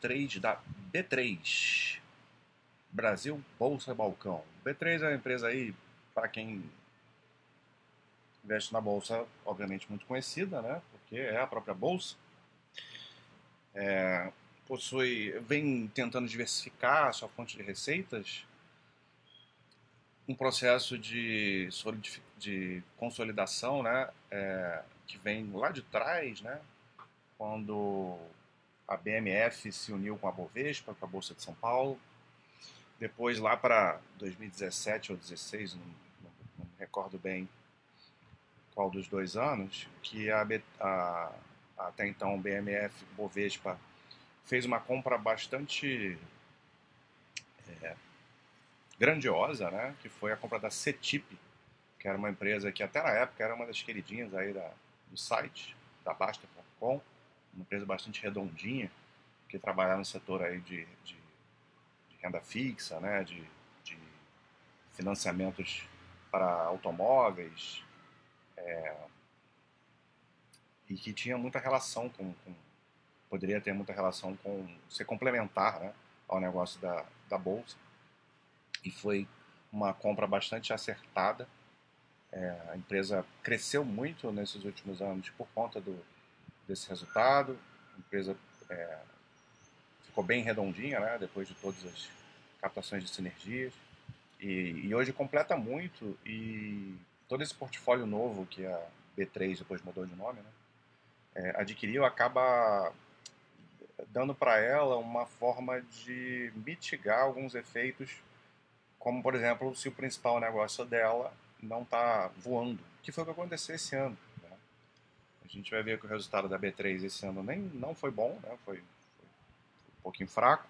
23 da B3, Brasil Bolsa Balcão. B3 é uma empresa aí, para quem investe na bolsa, obviamente muito conhecida, né? Porque é a própria bolsa. É, possui, vem tentando diversificar a sua fonte de receitas, um processo de, de consolidação, né? É, que vem lá de trás, né? Quando a BMF se uniu com a Bovespa, com a Bolsa de São Paulo. Depois, lá para 2017 ou 2016, não, não, não, recordo bem qual dos dois anos, que a, a até então BMF Bovespa fez uma compra bastante é, grandiosa, né? que foi a compra da CETIP, que era uma empresa que até na época era uma das queridinhas aí da, do site, da Basta.com, uma empresa bastante redondinha, que trabalhava no setor aí de, de, de renda fixa, né, de, de, financiamentos para automóveis, é, e que tinha muita relação com, com, poderia ter muita relação com ser complementar né, ao negócio da, da bolsa. E foi uma compra bastante acertada. É, a empresa cresceu muito nesses últimos anos por conta do, desse resultado. A empresa é, ficou bem redondinha, né, depois de todas as captações de sinergias. E, e, hoje completa muito e todo esse portfólio novo que a B3 depois mudou de nome, né, é, adquiriu acaba dando para ela uma forma de mitigar alguns efeitos, como por exemplo se o principal negócio dela não está voando, que foi o que aconteceu esse ano. A gente vai ver que o resultado da B3 esse ano nem não foi bom, né? foi, foi um pouquinho fraco,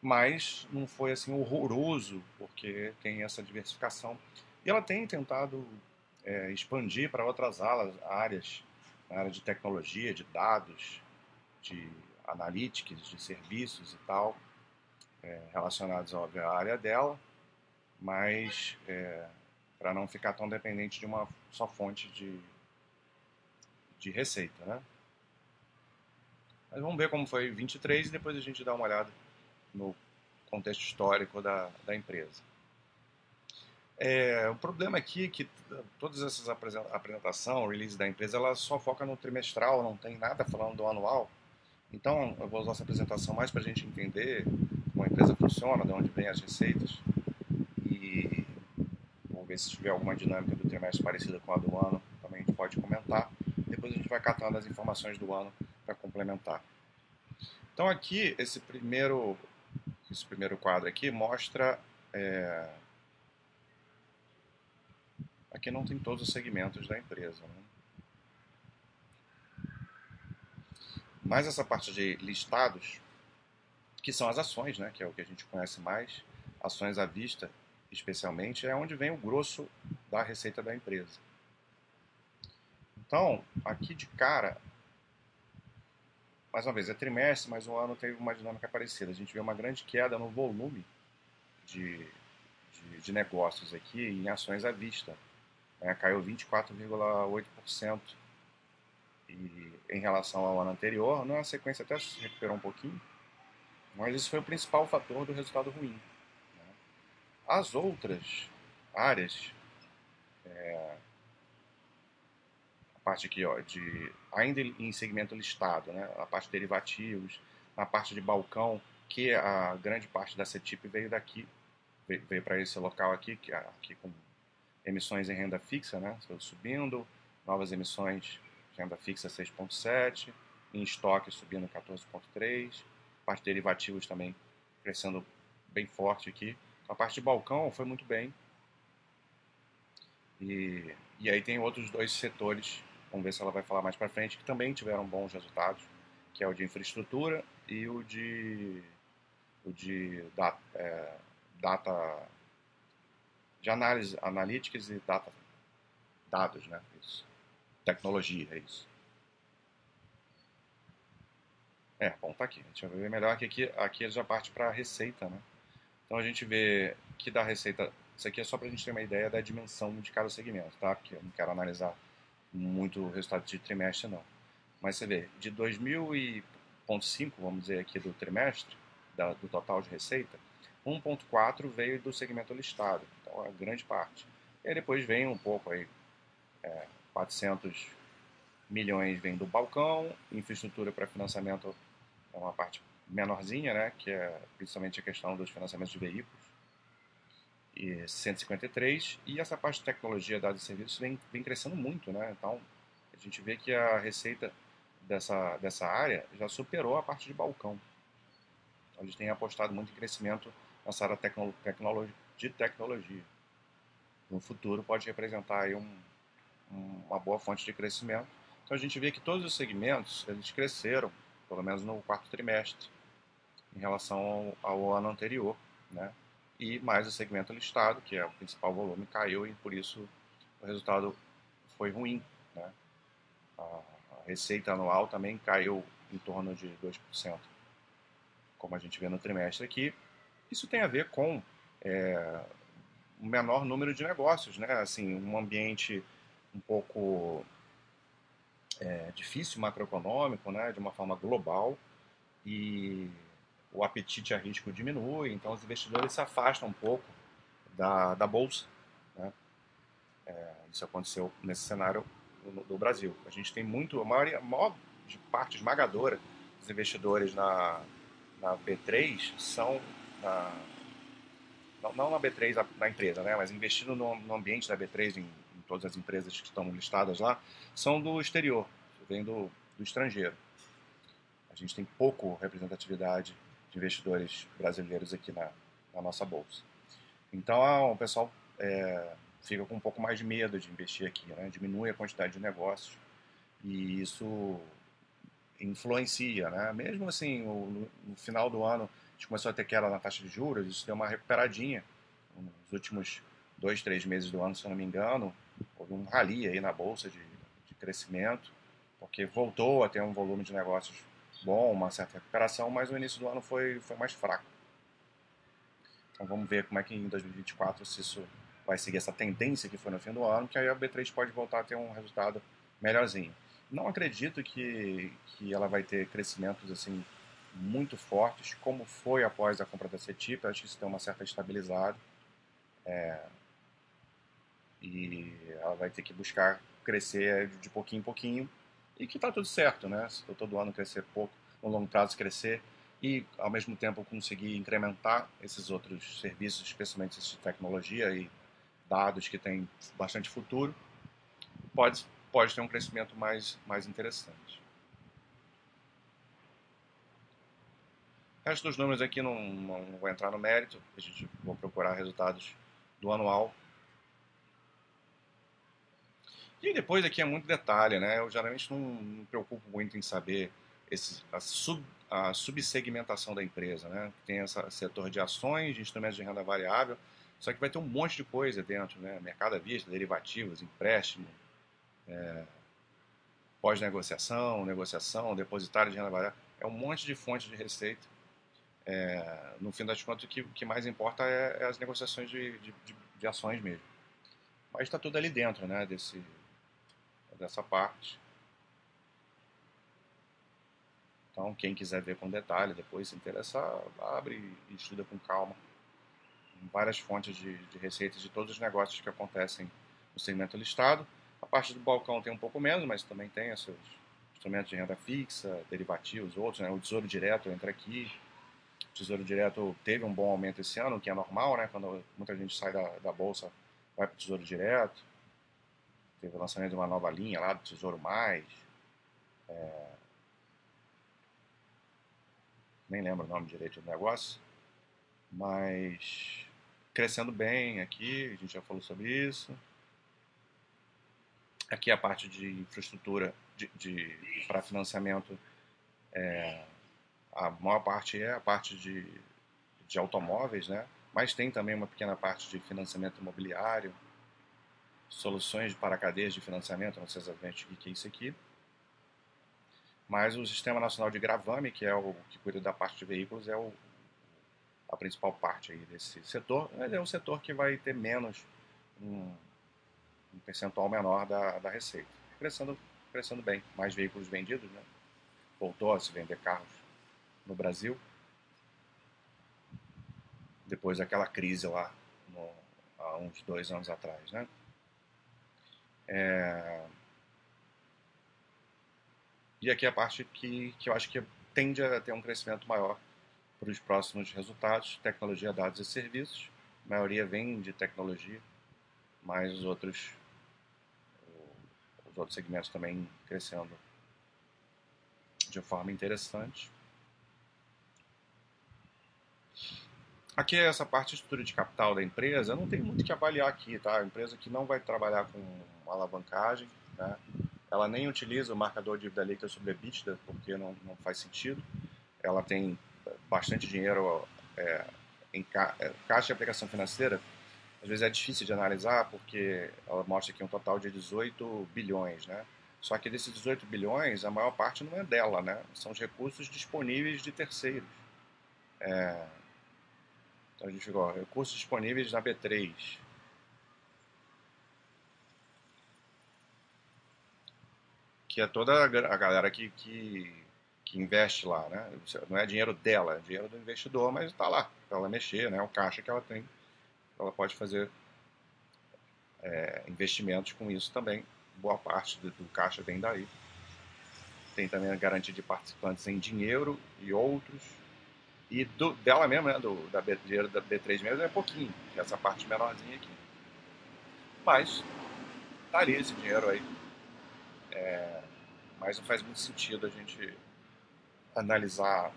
mas não foi assim horroroso, porque tem essa diversificação. E ela tem tentado é, expandir para outras alas, áreas, na área de tecnologia, de dados, de analytics, de serviços e tal, é, relacionados à área dela, mas é, para não ficar tão dependente de uma só fonte de, de receita, né? Mas vamos ver como foi 23 e depois a gente dá uma olhada no contexto histórico da, da empresa. É, o problema aqui é que todas essas apresentação, release da empresa, ela só foca no trimestral, não tem nada falando do anual. Então, eu vou usar essa apresentação mais para a gente entender como a empresa funciona, de onde vêm as receitas ver se tiver alguma dinâmica do trimestre parecida com a do ano, também a gente pode comentar. Depois a gente vai catando as informações do ano para complementar. Então aqui, esse primeiro, esse primeiro quadro aqui mostra... É... Aqui não tem todos os segmentos da empresa. Né? Mas essa parte de listados, que são as ações, né, que é o que a gente conhece mais, ações à vista especialmente, é onde vem o grosso da receita da empresa. Então, aqui de cara, mais uma vez, é trimestre, mas o ano teve uma dinâmica parecida. A gente vê uma grande queda no volume de, de, de negócios aqui em ações à vista. Né? Caiu 24,8% em relação ao ano anterior. Na sequência até se recuperou um pouquinho, mas isso foi o principal fator do resultado ruim. As outras áreas, é, parte aqui ó, de ainda em segmento listado, né, a parte de derivativos, na parte de balcão, que a grande parte da CETIP veio daqui, veio, veio para esse local aqui, que aqui com emissões em renda fixa, né, subindo, novas emissões renda fixa 6.7, em estoque subindo 14.3, parte de derivativos também crescendo bem forte aqui. A parte de balcão foi muito bem. E, e aí tem outros dois setores, vamos ver se ela vai falar mais para frente, que também tiveram bons resultados, que é o de infraestrutura e o de, o de data, é, data de análise, analytics e data, dados, né? Isso. Tecnologia, é isso. É, bom, tá aqui. A gente vai ver melhor que aqui, aqui já parte para a receita, né? Então a gente vê que da receita, isso aqui é só para a gente ter uma ideia da dimensão de cada segmento, tá? Porque eu não quero analisar muito resultado de trimestre não. Mas você vê, de 2000 e 1,5, vamos dizer aqui, do trimestre, da, do total de receita, 1,4 veio do segmento listado, então é grande parte. E aí depois vem um pouco aí, é, 400 milhões vem do balcão, infraestrutura para financiamento é uma parte menorzinha, né, que é principalmente a questão dos financiamentos de veículos, 153, e essa parte de tecnologia, dados e serviços vem, vem crescendo muito, né, então a gente vê que a receita dessa, dessa área já superou a parte de balcão. Então, eles têm apostado muito em crescimento nessa área tecno, de tecnologia. No futuro pode representar aí um, uma boa fonte de crescimento. Então a gente vê que todos os segmentos eles cresceram, pelo menos no quarto trimestre, em relação ao, ao ano anterior, né? E mais o segmento listado, que é o principal volume, caiu e por isso o resultado foi ruim, né? A receita anual também caiu em torno de 2%, como a gente vê no trimestre aqui. Isso tem a ver com é, um menor número de negócios, né? Assim, um ambiente um pouco é, difícil macroeconômico, né? De uma forma global e o apetite a risco diminui, então os investidores se afastam um pouco da, da bolsa. Né? É, isso aconteceu nesse cenário do, do, Brasil. A gente tem muito, a maior, a maior parte esmagadora dos investidores na, na B3 são na, não, não na B3 na empresa, né, mas investindo no, no ambiente da B3 em, em, todas as empresas que estão listadas lá, são do exterior, vem do, do estrangeiro. A gente tem pouco representatividade de investidores brasileiros aqui na, na nossa bolsa. Então, ah, o pessoal é, fica com um pouco mais de medo de investir aqui, né? diminui a quantidade de negócios e isso influencia, né? Mesmo assim, no, no, final do ano a gente começou a ter queda na taxa de juros, isso deu uma recuperadinha nos últimos dois, três meses do ano, se eu não me engano, houve um rally aí na bolsa de, de crescimento, porque voltou a ter um volume de negócios bom, uma certa recuperação, mas o início do ano foi, foi mais fraco. Então vamos ver como é que em 2024 se isso vai seguir essa tendência que foi no fim do ano, que aí a B3 pode voltar a ter um resultado melhorzinho. Não acredito que, que ela vai ter crescimentos assim muito fortes, como foi após a compra da CETIP. Acho que isso tem uma certa estabilizada. É, e ela vai ter que buscar crescer de pouquinho em pouquinho. E que está tudo certo, né? Se todo ano crescer pouco, no longo prazo crescer e, ao mesmo tempo, conseguir incrementar esses outros serviços, especialmente esses de tecnologia e dados que têm bastante futuro, pode, pode ter um crescimento mais, mais interessante. O resto dos números aqui não, não vou entrar no mérito, a gente vou procurar resultados do anual. E depois aqui é muito detalhe, né? Eu geralmente não me preocupo muito em saber esse, a, sub, a subsegmentação da empresa, né? Tem esse setor de ações, de instrumentos de renda variável, só que vai ter um monte de coisa dentro, né? Mercado à vista, derivativos, empréstimo, é, pós-negociação, negociação, depositário de renda variável. É um monte de fontes de receita. É, no fim das contas, o que, que mais importa é, é as negociações de, de, de, de, ações mesmo. Mas está tudo ali dentro, né? Desse, dessa parte. Então, quem quiser ver com detalhe, depois se interessar, abre e estuda com calma várias fontes de, de receitas de todos os negócios que acontecem no segmento listado. A parte do balcão tem um pouco menos, mas também tem seus instrumentos de renda fixa, derivativos, outros. Né? O Tesouro Direto entra aqui. O Tesouro Direto teve um bom aumento esse ano, que é normal, né? quando muita gente sai da, da Bolsa, vai para o Tesouro Direto. Teve o lançamento de uma nova linha lá do Tesouro Mais. É... Nem lembro o nome direito do negócio. Mas crescendo bem aqui, a gente já falou sobre isso. Aqui a parte de infraestrutura de, de para financiamento, é, a maior parte é a parte de, de automóveis, né? mas tem também uma pequena parte de financiamento imobiliário, soluções para cadeias de financiamento, não sei exatamente o que é isso aqui. Mas o Sistema Nacional de Gravame, que é o que cuida da parte de veículos, é o, a principal parte aí desse setor, mas é um setor que vai ter menos, um, um percentual menor da, da receita. Crescendo, crescendo bem, mais veículos vendidos, né? voltou a se vender carros no Brasil, depois daquela crise lá no, há uns dois anos atrás, né? É... E aqui é a parte que, que eu acho que tende a ter um crescimento maior para os próximos resultados, tecnologia, dados e serviços. A maioria vem de tecnologia, mas os outros, os outros segmentos também crescendo de forma interessante. Aqui é essa parte de estrutura de capital da empresa, não tem muito que avaliar aqui, tá? A empresa que não vai trabalhar com alavancagem, né? Ela nem utiliza o marcador de dívida líquida sobre EBITDA, porque não, não faz sentido. Ela tem bastante dinheiro é, em ca é, caixa de aplicação financeira. Às vezes é difícil de analisar, porque ela mostra aqui um total de 18 bilhões, né? Só que desses 18 bilhões, a maior parte não é dela, né? São os recursos disponíveis de terceiros. É, então a gente ficou, recursos disponíveis na B3. Que é toda a galera que, que, que investe lá, né? Não é dinheiro dela, é dinheiro do investidor, mas está lá para ela mexer, né? O caixa que ela tem, ela pode fazer é, investimentos com isso também. Boa parte do, do caixa vem daí. Tem também a garantia de participantes em dinheiro e outros e do, dela mesmo, né, do, da, B, dinheiro da B3 mesmo, é pouquinho, é essa parte menorzinha aqui. Mas, tá ali esse dinheiro aí. É, mas não faz muito sentido a gente analisar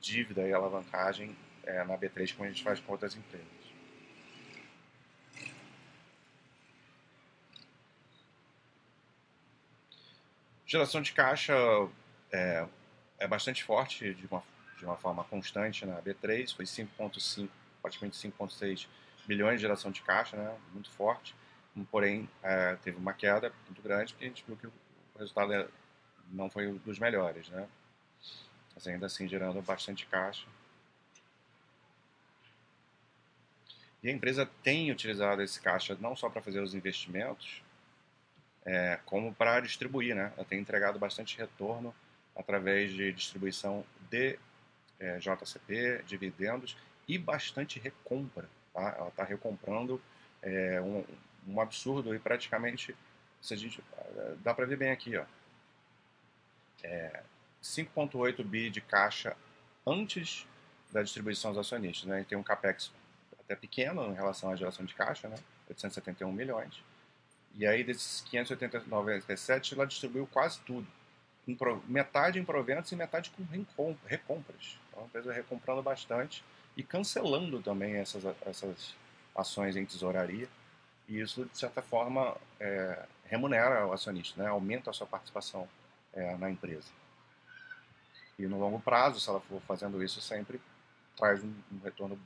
dívida e alavancagem é, na B3 como a gente faz com outras empresas. Geração de caixa é, é bastante forte de uma de uma forma constante na B3, foi 5,5, praticamente 5,6 bilhões de geração de caixa, né, muito forte, porém é, teve uma queda muito grande, porque a gente viu que o resultado é, não foi um dos melhores, né, mas ainda assim gerando bastante caixa. E a empresa tem utilizado esse caixa não só para fazer os investimentos, é, como para distribuir, né? Ela tem entregado bastante retorno através de distribuição de é, JCP, dividendos e bastante recompra. Tá? Ela está recomprando é, um, um, absurdo e praticamente, se a gente, dá para ver bem aqui, ó, é, 5,8 bi de caixa antes da distribuição aos acionistas. Né? E tem um capex até pequeno em relação à geração de caixa, né? 871 milhões. E aí desses 587 ela distribuiu quase tudo. Metade em proventos e metade com recompras. Então a empresa recomprando bastante e cancelando também essas, essas ações em tesouraria. E isso, de certa forma, é, remunera o acionista, né? aumenta a sua participação é, na empresa. E no longo prazo, se ela for fazendo isso, sempre traz um, um retorno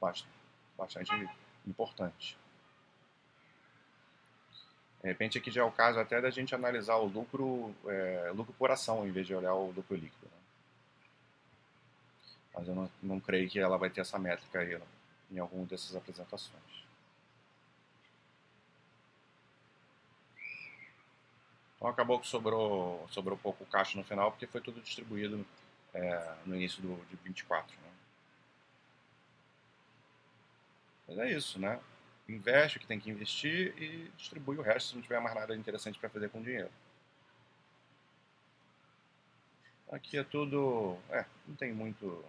bastante, bastante importante. De repente, aqui já é o caso até da gente analisar o lucro, é, lucro por ação, em vez de olhar o lucro líquido. Né? Mas eu não, não creio que ela vai ter essa métrica aí em alguma dessas apresentações. Então acabou que sobrou, sobrou pouco caixa no final, porque foi tudo distribuído é, no início do, de 24. Né? Mas é isso, né? Investe o que tem que investir e distribui o resto se não tiver mais nada interessante para fazer com o dinheiro. Aqui é tudo. É, não tem muito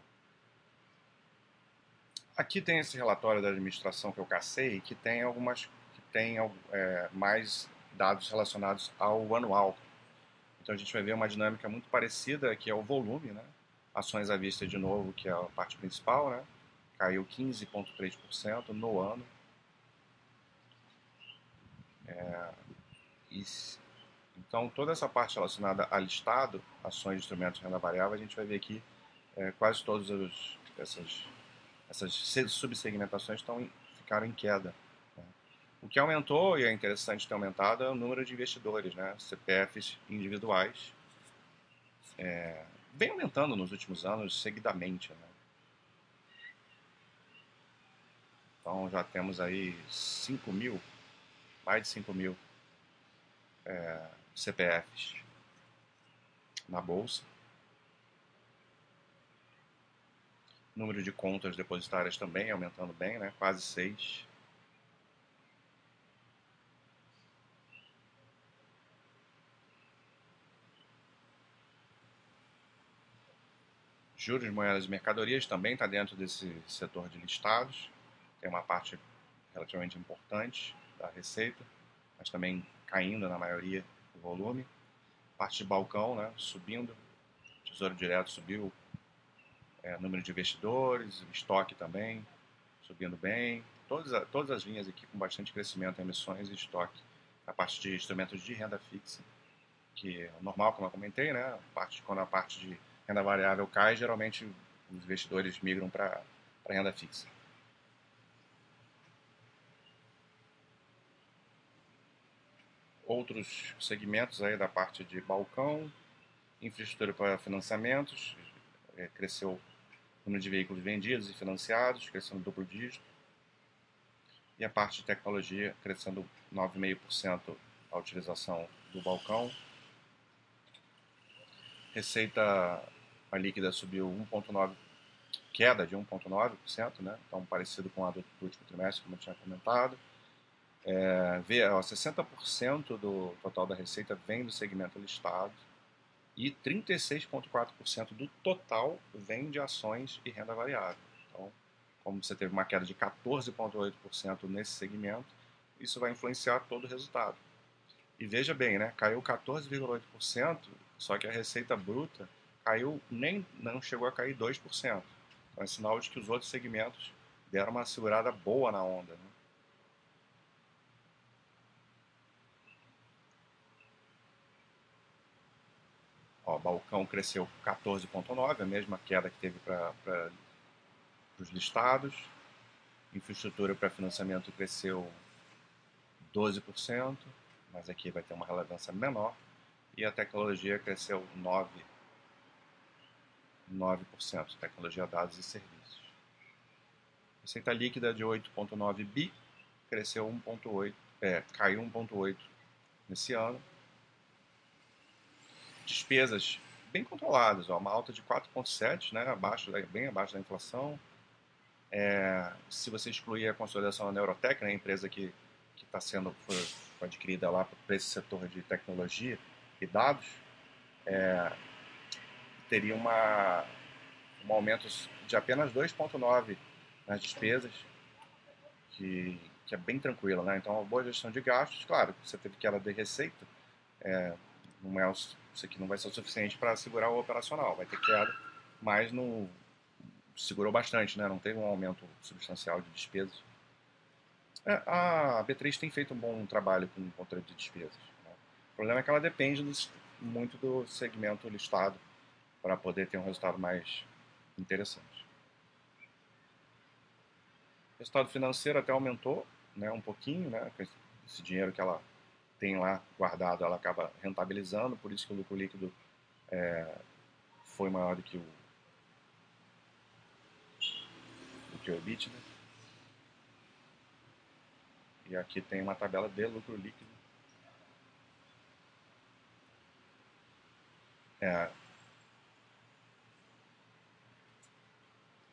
Aqui tem esse relatório da administração que eu cacei, que tem algumas que tem é, mais dados relacionados ao anual. Então a gente vai ver uma dinâmica muito parecida, que é o volume, né? Ações à vista de novo, que é a parte principal, né? Caiu 15,3% no ano. É, e, então toda essa parte relacionada a listado, ações de instrumentos de renda variável, a gente vai ver aqui é, quase todas essas essas subsegmentações estão, ficaram em queda. O que aumentou, e é interessante ter aumentado, é o número de investidores, né? CPFs individuais. É, vem aumentando nos últimos anos seguidamente. Né? Então já temos aí 5 mil, mais de 5 mil é, CPFs na Bolsa. Número de contas depositárias também aumentando bem, né? quase 6. Juros moedas e mercadorias também está dentro desse setor de listados. Tem uma parte relativamente importante da receita, mas também caindo na maioria do volume. Parte de balcão né, subindo, Tesouro Direto subiu, é, número de investidores, estoque também subindo bem. Todas, todas as linhas aqui com bastante crescimento, emissões e estoque. A parte de instrumentos de renda fixa, que é normal, como eu comentei, né? A parte, quando a parte de renda variável cai, geralmente os investidores migram para renda fixa. Outros segmentos aí da parte de balcão, infraestrutura para financiamentos, é, cresceu o número de veículos vendidos e financiados, crescendo duplo dígito. E a parte de tecnologia crescendo 9,5% a utilização do balcão. Receita a líquida subiu 1,9%, queda de 1,9%, né? então parecido com a do último trimestre, como eu tinha comentado. É, vê, ó, 60% do total da receita vem do segmento listado e 36,4% do total vem de ações e renda variável. Então, como você teve uma queda de 14,8% nesse segmento, isso vai influenciar todo o resultado. E veja bem, né, caiu 14,8%, só que a receita bruta caiu nem não chegou a cair 2%. Então é sinal de que os outros segmentos deram uma segurada boa na onda. Né? Ó, balcão cresceu 14,9%, a mesma queda que teve para os listados. Infraestrutura para financiamento cresceu 12%, mas aqui vai ter uma relevância menor. E a tecnologia cresceu 9%. 9%, tecnologia, dados e serviços. Receita líquida de 8,9 bi, cresceu 1,8, é, caiu 1,8 nesse ano. Despesas bem controladas, ó, uma alta de 4,7, né, abaixo, bem abaixo da inflação. É, se você excluir a consolidação da Neurotech, né, a empresa que está sendo foi, foi adquirida lá para esse setor de tecnologia e dados, é, teria uma, um aumento de apenas 2,9% nas despesas, que, que é bem tranquilo. Né? Então, uma boa gestão de gastos, claro, você teve queda de receita, é, não é, isso aqui não vai ser o suficiente para segurar o operacional, vai ter queda, mas não segurou bastante, né? não teve um aumento substancial de despesas. É, a B3 tem feito um bom trabalho com o controle de despesas. Né? O problema é que ela depende do, muito do segmento listado para poder ter um resultado mais interessante. O resultado financeiro até aumentou né, um pouquinho, né, esse dinheiro que ela tem lá guardado, ela acaba rentabilizando, por isso que o lucro líquido é, foi maior do que o, do que o EBITDA. E aqui tem uma tabela de lucro líquido. É,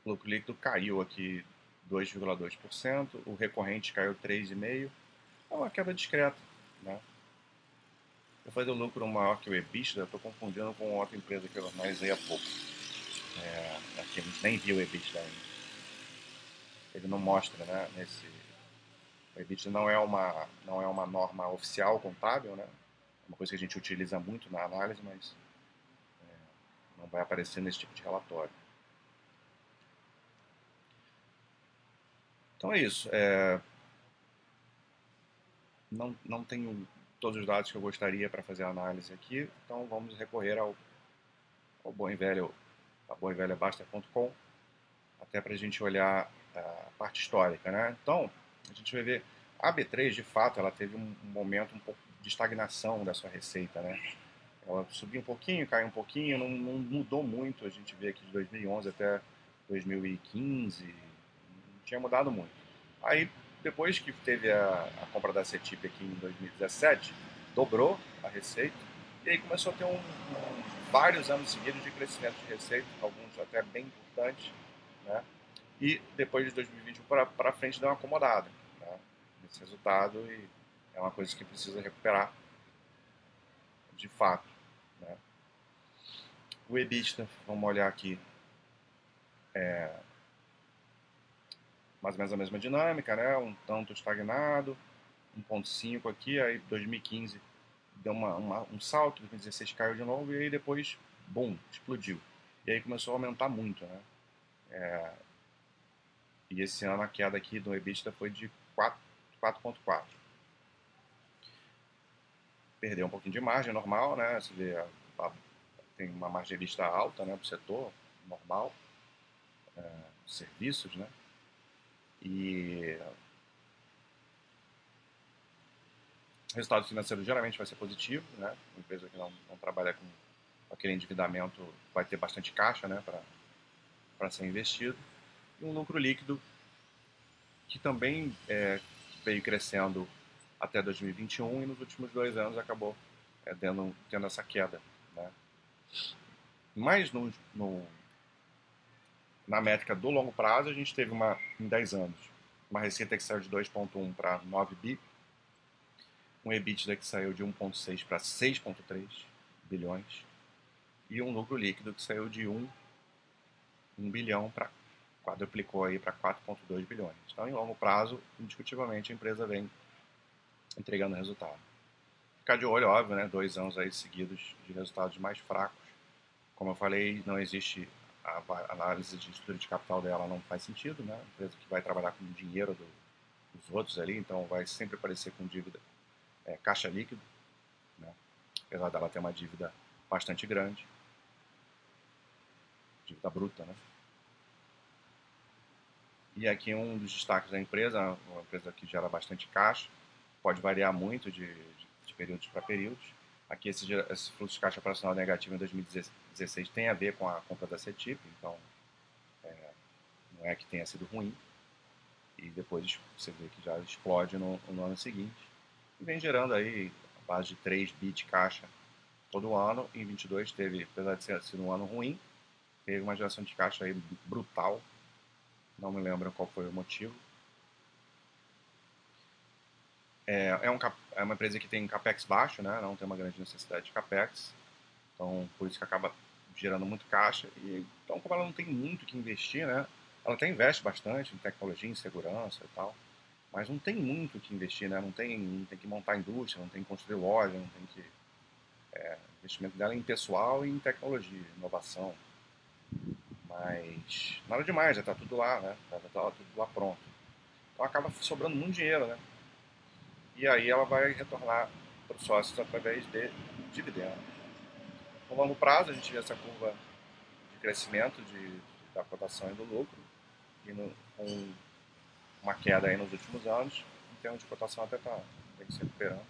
O lucro líquido caiu aqui 2,2%, o recorrente caiu 3,5%, é uma queda discreta. Né? Eu fazer o lucro maior que o EBITDA, estou confundindo com outra empresa que eu analisei há pouco. É, aqui a gente nem viu o EBITDA ainda. Ele não mostra, né? Nesse, o EBITDA não é uma não é uma norma oficial contábil, né? É uma coisa que a gente utiliza muito na análise, mas é, não vai aparecer nesse tipo de relatório. Então é isso. É... Não, não tenho todos os dados que eu gostaria para fazer a análise aqui, então vamos recorrer ao, ao bom e velho, a bom e velha Basta.com, até para a gente olhar a parte histórica. Né? Então, a gente vai ver, a B3, de fato, ela teve um, momento um pouco de estagnação da sua receita. Né? Ela subiu um pouquinho, caiu um pouquinho, não, não mudou muito, a gente vê aqui de 2011 até 2015, tinha mudado muito. Aí, depois que teve a, a compra da CETIP aqui em 2017, dobrou a receita e aí começou a ter um, um, vários anos seguidos de crescimento de receita, alguns até bem importantes. né? E depois de 2021 para frente deu uma acomodada né? nesse resultado e é uma coisa que precisa recuperar de fato. Né? O EBITDA, vamos olhar aqui, é mais ou menos a mesma dinâmica, né? um tanto estagnado, 1.5 aqui, aí 2015 deu uma, uma, um salto, 2016 caiu de novo e aí depois, bum, explodiu. E aí começou a aumentar muito, né? É, e esse ano a queda aqui do EBITDA foi de 4,4. Perdeu um pouquinho de margem, normal, né? Você vê, a, a, tem uma margem EBITDA alta né, para o setor, normal, é, serviços, né? E resultado financeiro geralmente vai ser positivo, né? Uma empresa que não, não trabalha com aquele endividamento vai ter bastante caixa, né? Para ser investido e um lucro líquido que também é, veio crescendo até 2021 e nos últimos dois anos acabou é, tendo, tendo essa queda. Né? Mas no, no, na métrica do longo prazo, a gente teve uma, em 10 anos uma receita que saiu de 2,1 para 9 bi, um EBITDA que saiu de 1,6 para 6,3 bilhões e um lucro líquido que saiu de 1, 1 bilhão para quadruplicou aí para 4,2 bilhões. Então, em longo prazo, indiscutivelmente, a empresa vem entregando resultado. Ficar de olho, óbvio, né? Dois anos aí seguidos de resultados mais fracos. Como eu falei, não existe a análise de estrutura de capital dela não faz sentido, né? Empresa que vai trabalhar com dinheiro do, dos outros ali, então vai sempre aparecer com dívida, é, caixa líquido, né? Apesar dela ter uma dívida bastante grande, dívida bruta, né? E aqui um dos destaques da empresa, uma empresa que gera bastante caixa, pode variar muito de, de, de períodos para períodos. Aqui esse, esse, fluxo de caixa operacional negativo em 2016 tem a ver com a compra da CETIP, então é, não é que tenha sido ruim. E depois você vê que já explode no, no ano seguinte. E vem gerando aí a base de 3 bi de caixa todo ano. Em 22 teve, apesar de ser, um ano ruim, teve uma geração de caixa aí brutal não me lembro qual foi o motivo. É, é, um, é uma empresa que tem capex baixo, né? não tem uma grande necessidade de capex, então por isso que acaba gerando muito caixa. E, então, como ela não tem muito que investir, né? ela até investe bastante em tecnologia, em segurança e tal, mas não tem muito que investir, né? não, tem, não tem que montar indústria, não tem que construir loja, não tem que. É, investimento dela é em pessoal e em tecnologia, inovação. Mas nada demais, já está tudo lá, né? Já está tudo lá pronto. Então acaba sobrando muito dinheiro, né? E aí ela vai retornar para os sócios através de dividendos. No longo prazo, a gente vê essa curva de crescimento de, da cotação e do lucro, e no, com uma queda aí nos últimos anos, em termos de cotação até está se recuperando.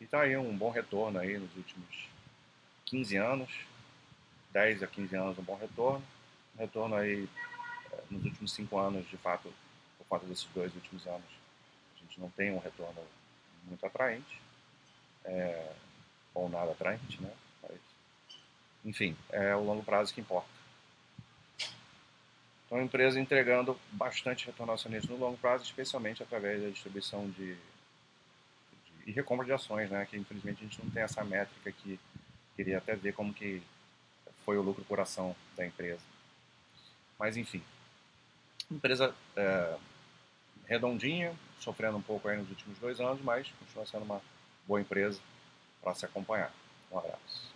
E está aí um bom retorno aí nos últimos 15 anos, 10 a 15 anos um bom retorno. Retorno aí eh, nos últimos 5 anos, de fato, por conta desses dois últimos anos, a gente não tem um retorno muito atraente, é, ou nada atraente, né? Mas, enfim, é o longo prazo que importa. Então, a empresa entregando bastante retorno acionista no longo prazo, especialmente através da distribuição de, de e recompra de ações, né? Que infelizmente a gente não tem essa métrica que queria até ver como que foi o lucro por ação da empresa. Mas enfim, empresa é, redondinha, sofrendo um pouco aí nos últimos dois anos, mas continua sendo uma boa empresa para se acompanhar. Um abraço.